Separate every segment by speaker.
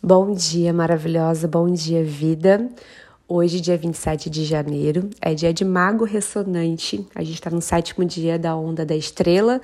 Speaker 1: Bom dia, maravilhosa, bom dia, vida. Hoje, dia 27 de janeiro, é dia de Mago Ressonante. A gente está no sétimo dia da Onda da Estrela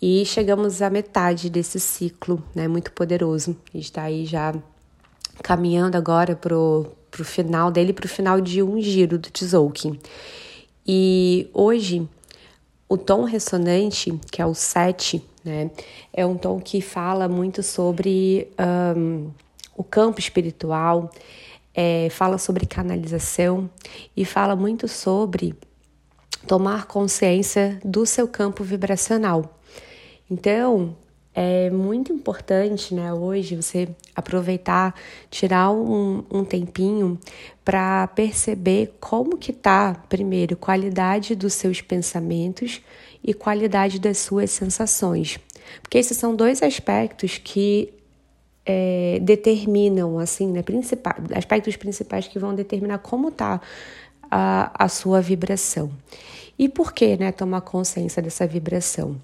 Speaker 1: e chegamos à metade desse ciclo, né? Muito poderoso. A gente está aí já caminhando agora pro, pro final dele, pro final de um giro do Tzolk'in. E hoje, o tom ressonante, que é o 7, né? É um tom que fala muito sobre. Um, o campo espiritual, é, fala sobre canalização e fala muito sobre tomar consciência do seu campo vibracional. Então, é muito importante, né, hoje você aproveitar, tirar um, um tempinho para perceber como que tá, primeiro, qualidade dos seus pensamentos e qualidade das suas sensações. Porque esses são dois aspectos que é, determinam, assim, né, principais, aspectos principais que vão determinar como está a, a sua vibração. E por que, né, tomar consciência dessa vibração?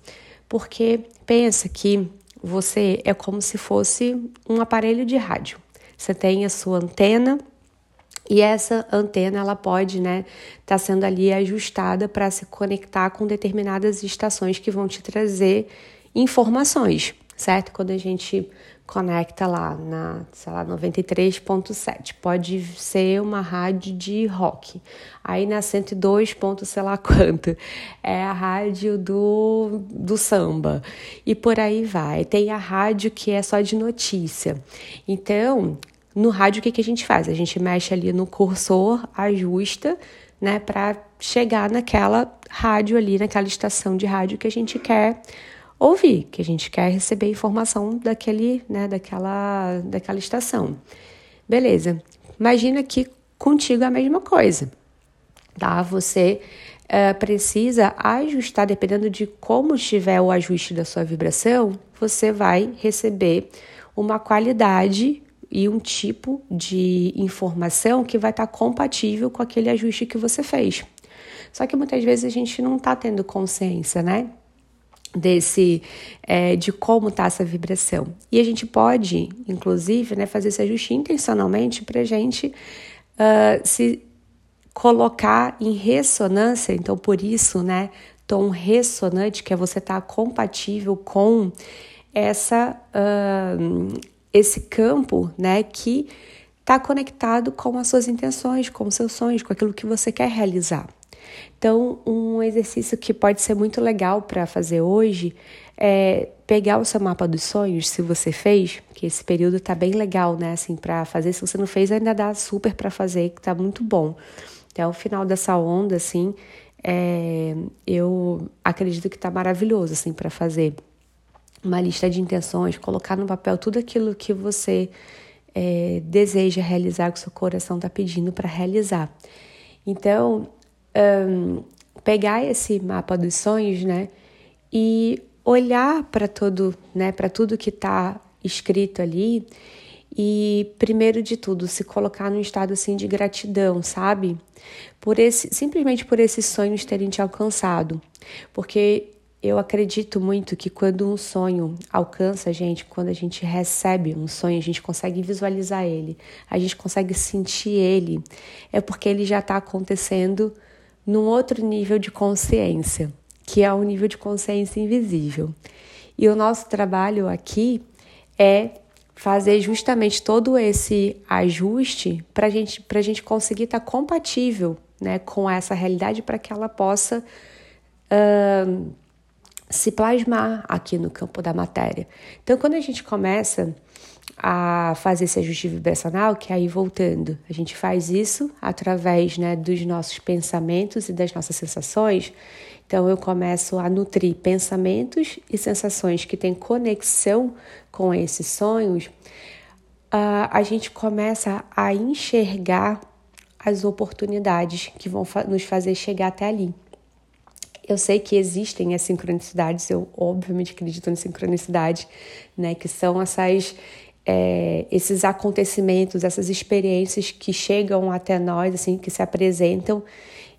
Speaker 1: Porque pensa que você é como se fosse um aparelho de rádio. Você tem a sua antena e essa antena ela pode, né, estar tá sendo ali ajustada para se conectar com determinadas estações que vão te trazer informações, certo? Quando a gente conecta lá na, sei lá, 93.7. Pode ser uma rádio de rock. Aí na 102. sei lá quanto. É a rádio do, do samba. E por aí vai. Tem a rádio que é só de notícia. Então, no rádio o que, que a gente faz? A gente mexe ali no cursor, ajusta, né, para chegar naquela rádio ali, naquela estação de rádio que a gente quer ouvir, que a gente quer receber informação daquele, né, daquela, daquela estação. Beleza. Imagina que contigo é a mesma coisa, tá? Você uh, precisa ajustar, dependendo de como estiver o ajuste da sua vibração, você vai receber uma qualidade e um tipo de informação que vai estar compatível com aquele ajuste que você fez. Só que muitas vezes a gente não está tendo consciência, né? Desse é, de como está essa vibração. E a gente pode, inclusive, né, fazer esse ajuste intencionalmente para a gente uh, se colocar em ressonância. Então, por isso, né, tom ressonante, que é você estar tá compatível com essa uh, esse campo, né, que está conectado com as suas intenções, com os seus sonhos, com aquilo que você quer realizar. Então, um exercício que pode ser muito legal para fazer hoje é pegar o seu mapa dos sonhos, se você fez, que esse período tá bem legal, né, assim, para fazer. Se você não fez, ainda dá super para fazer, que tá muito bom. Até o final dessa onda, assim, é, eu acredito que tá maravilhoso, assim, para fazer uma lista de intenções, colocar no papel tudo aquilo que você é, deseja realizar, que o seu coração está pedindo para realizar. Então, um, pegar esse mapa dos sonhos, né, e olhar para todo, né, para tudo que está escrito ali e primeiro de tudo se colocar num estado assim de gratidão, sabe? Por esse simplesmente por esses sonhos terem te alcançado. Porque eu acredito muito que quando um sonho alcança a gente, quando a gente recebe um sonho, a gente consegue visualizar ele, a gente consegue sentir ele, é porque ele já está acontecendo num outro nível de consciência, que é o nível de consciência invisível. E o nosso trabalho aqui é fazer justamente todo esse ajuste para gente, a gente conseguir estar tá compatível né, com essa realidade para que ela possa uh, se plasmar aqui no campo da matéria. Então, quando a gente começa a fazer esse ajuste vibracional, que aí voltando, a gente faz isso através né, dos nossos pensamentos e das nossas sensações. Então eu começo a nutrir pensamentos e sensações que têm conexão com esses sonhos. Uh, a gente começa a enxergar as oportunidades que vão fa nos fazer chegar até ali. Eu sei que existem as sincronicidades, eu obviamente acredito na sincronicidade, né? Que são essas é, esses acontecimentos, essas experiências que chegam até nós, assim, que se apresentam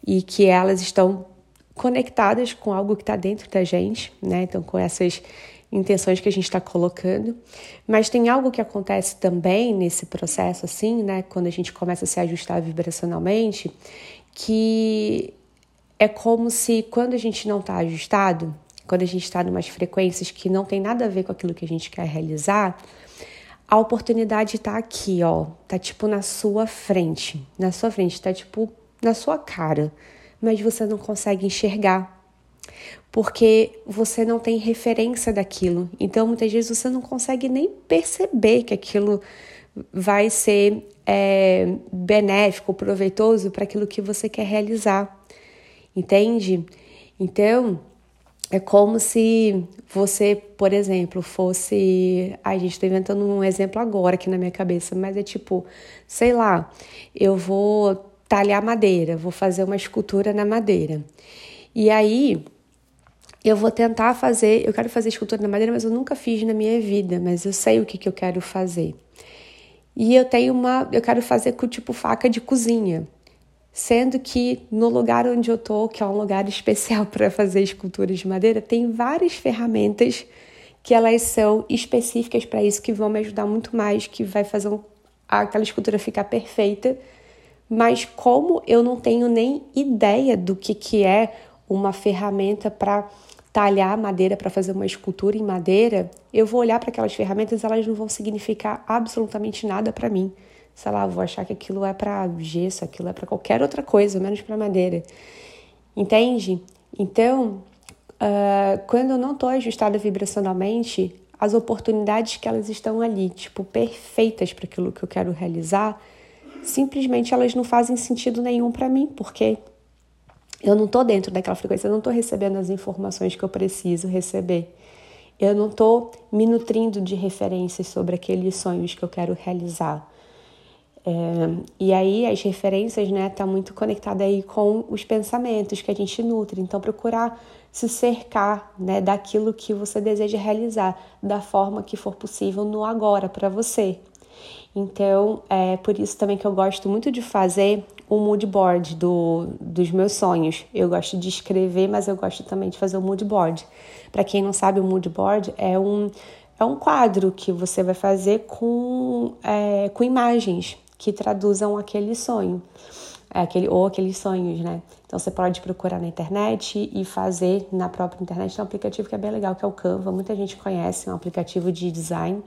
Speaker 1: e que elas estão conectadas com algo que está dentro da gente, né? Então, com essas intenções que a gente está colocando. Mas tem algo que acontece também nesse processo, assim, né? Quando a gente começa a se ajustar vibracionalmente, que é como se quando a gente não está ajustado, quando a gente está em umas frequências que não tem nada a ver com aquilo que a gente quer realizar, a oportunidade está aqui, ó, tá tipo na sua frente, na sua frente, tá tipo na sua cara, mas você não consegue enxergar porque você não tem referência daquilo. Então, muitas vezes você não consegue nem perceber que aquilo vai ser é, benéfico, proveitoso para aquilo que você quer realizar. Entende? Então, é como se você, por exemplo, fosse. Ai, gente, estou inventando um exemplo agora aqui na minha cabeça, mas é tipo, sei lá, eu vou talhar madeira, vou fazer uma escultura na madeira. E aí, eu vou tentar fazer, eu quero fazer escultura na madeira, mas eu nunca fiz na minha vida, mas eu sei o que, que eu quero fazer. E eu tenho uma, eu quero fazer com tipo faca de cozinha, sendo que no lugar onde eu tô, que é um lugar especial para fazer esculturas de madeira, tem várias ferramentas que elas são específicas para isso que vão me ajudar muito mais, que vai fazer um, aquela escultura ficar perfeita. Mas como eu não tenho nem ideia do que que é uma ferramenta para talhar madeira para fazer uma escultura em madeira, eu vou olhar para aquelas ferramentas elas não vão significar absolutamente nada para mim. Sei lá, vou achar que aquilo é para gesso, aquilo é para qualquer outra coisa, menos para madeira. Entende? Então, uh, quando eu não estou ajustada vibracionalmente, as oportunidades que elas estão ali, tipo, perfeitas para aquilo que eu quero realizar, simplesmente elas não fazem sentido nenhum para mim, porque eu não estou dentro daquela frequência, eu não estou recebendo as informações que eu preciso receber. Eu não estou me nutrindo de referências sobre aqueles sonhos que eu quero realizar. É, e aí as referências, né, tá muito conectada aí com os pensamentos que a gente nutre. Então procurar se cercar, né, daquilo que você deseja realizar, da forma que for possível no agora para você. Então, é por isso também que eu gosto muito de fazer o mood board do, dos meus sonhos. Eu gosto de escrever, mas eu gosto também de fazer o mood board. Para quem não sabe, o mood board é um, é um quadro que você vai fazer com, é, com imagens que traduzam aquele sonho. É aquele, ou aqueles sonhos, né? Então você pode procurar na internet e fazer na própria internet. Tem um aplicativo que é bem legal, que é o Canva. Muita gente conhece, é um aplicativo de design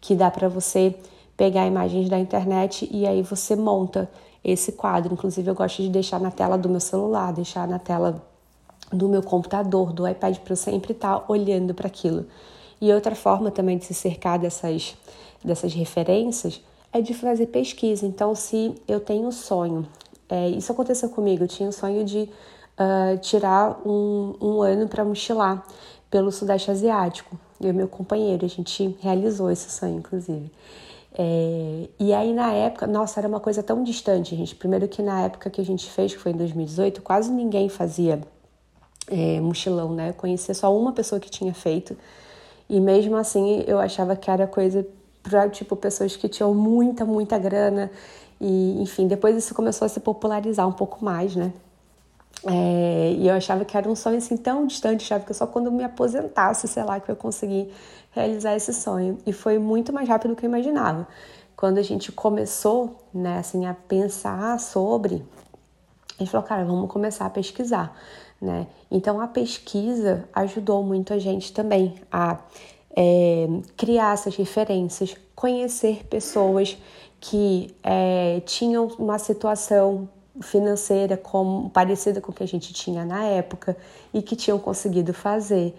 Speaker 1: que dá para você pegar imagens da internet e aí você monta esse quadro. Inclusive, eu gosto de deixar na tela do meu celular, deixar na tela do meu computador, do iPad, para eu sempre estar tá olhando para aquilo. E outra forma também de se cercar dessas, dessas referências é de fazer pesquisa. Então, se eu tenho um sonho, é, isso aconteceu comigo, eu tinha o sonho de uh, tirar um, um ano para mochilar pelo Sudeste Asiático. Eu e meu companheiro, a gente realizou esse sonho, inclusive. É, e aí na época, nossa, era uma coisa tão distante, gente. Primeiro que na época que a gente fez, que foi em 2018, quase ninguém fazia é, mochilão, né? Eu conhecia só uma pessoa que tinha feito. E mesmo assim, eu achava que era coisa para tipo pessoas que tinham muita, muita grana. E enfim, depois isso começou a se popularizar um pouco mais, né? É, e eu achava que era um sonho assim tão distante, achava que só quando eu me aposentasse, sei lá, que eu consegui realizar esse sonho. E foi muito mais rápido do que eu imaginava. Quando a gente começou, né, assim, a pensar sobre, a gente falou, cara, vamos começar a pesquisar, né? Então a pesquisa ajudou muito a gente também a é, criar essas referências, conhecer pessoas que é, tinham uma situação financeira como, parecida com o que a gente tinha na época e que tinham conseguido fazer.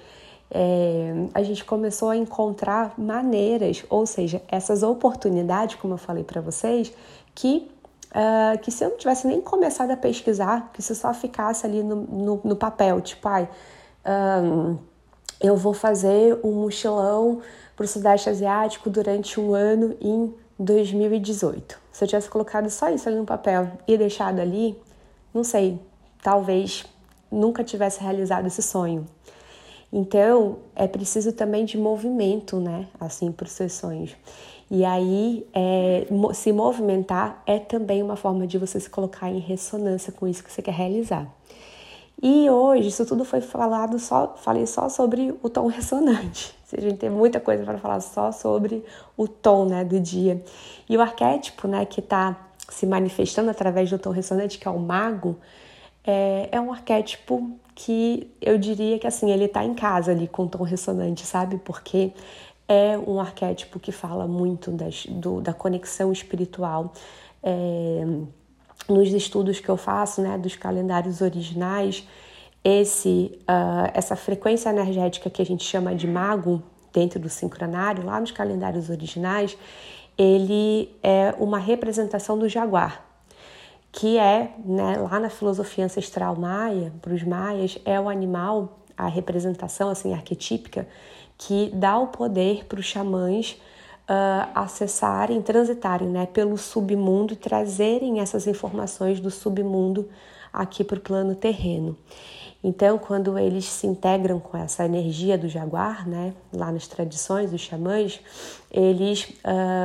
Speaker 1: É, a gente começou a encontrar maneiras, ou seja, essas oportunidades, como eu falei para vocês, que, uh, que se eu não tivesse nem começado a pesquisar, que se só ficasse ali no, no, no papel, tipo, ai, um, eu vou fazer um mochilão para o Sudeste Asiático durante um ano em 2018. Se eu tivesse colocado só isso ali no papel e deixado ali, não sei, talvez nunca tivesse realizado esse sonho. Então, é preciso também de movimento, né? Assim, para os seus sonhos. E aí, é, se movimentar é também uma forma de você se colocar em ressonância com isso que você quer realizar. E hoje isso tudo foi falado só, falei só sobre o tom ressonante. A gente tem muita coisa para falar só sobre o tom, né, do dia. E o arquétipo, né, que está se manifestando através do tom ressonante, que é o mago, é, é um arquétipo que eu diria que assim ele está em casa ali com o tom ressonante, sabe? Porque é um arquétipo que fala muito das, do, da conexão espiritual. É, nos estudos que eu faço, né, dos calendários originais, esse, uh, essa frequência energética que a gente chama de mago dentro do sincronário, lá nos calendários originais, ele é uma representação do jaguar, que é, né, lá na filosofia ancestral maia, para os maias, é o animal, a representação assim arquetípica que dá o poder para os xamãs uh, acessarem, transitarem né, pelo submundo e trazerem essas informações do submundo aqui para o plano terreno. Então, quando eles se integram com essa energia do jaguar, né, lá nas tradições dos xamãs, eles,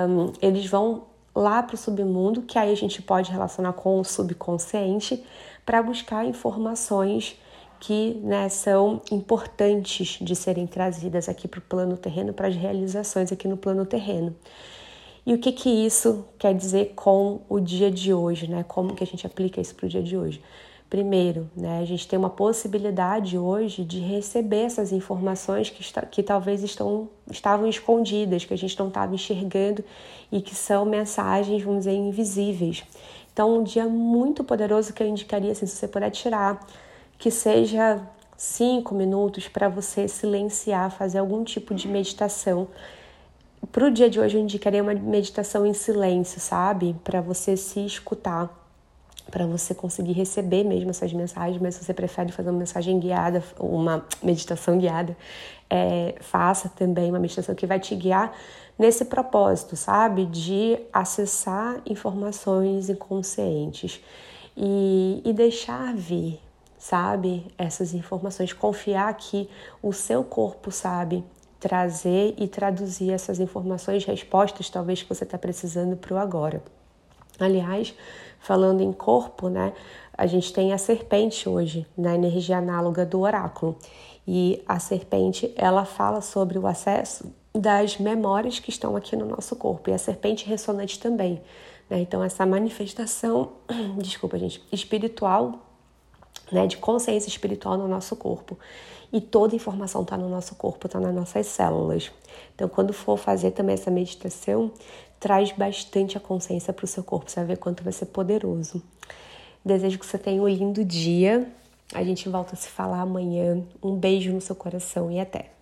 Speaker 1: um, eles vão lá para o submundo, que aí a gente pode relacionar com o subconsciente, para buscar informações que né, são importantes de serem trazidas aqui para o plano terreno, para as realizações aqui no plano terreno. E o que, que isso quer dizer com o dia de hoje, né? Como que a gente aplica isso para o dia de hoje? Primeiro, né, a gente tem uma possibilidade hoje de receber essas informações que, está, que talvez estão, estavam escondidas, que a gente não estava enxergando e que são mensagens, vamos dizer, invisíveis. Então, um dia muito poderoso que eu indicaria, assim, se você puder tirar que seja cinco minutos para você silenciar, fazer algum tipo de meditação. Para o dia de hoje, eu indicaria uma meditação em silêncio, sabe? Para você se escutar, para você conseguir receber mesmo essas mensagens. Mas se você prefere fazer uma mensagem guiada, uma meditação guiada, é, faça também uma meditação que vai te guiar nesse propósito, sabe? De acessar informações inconscientes e, e deixar vir, sabe? Essas informações, confiar que o seu corpo sabe trazer e traduzir essas informações, respostas talvez que você está precisando para o agora. Aliás, falando em corpo, né? A gente tem a serpente hoje, na energia análoga do oráculo. E a serpente, ela fala sobre o acesso das memórias que estão aqui no nosso corpo. E a serpente ressonante também. Né? Então, essa manifestação, desculpa, gente, espiritual né, de consciência espiritual no nosso corpo. E toda informação está no nosso corpo, está nas nossas células. Então, quando for fazer também essa meditação, traz bastante a consciência para o seu corpo, você vai ver quanto vai ser poderoso. Desejo que você tenha um lindo dia. A gente volta a se falar amanhã. Um beijo no seu coração e até.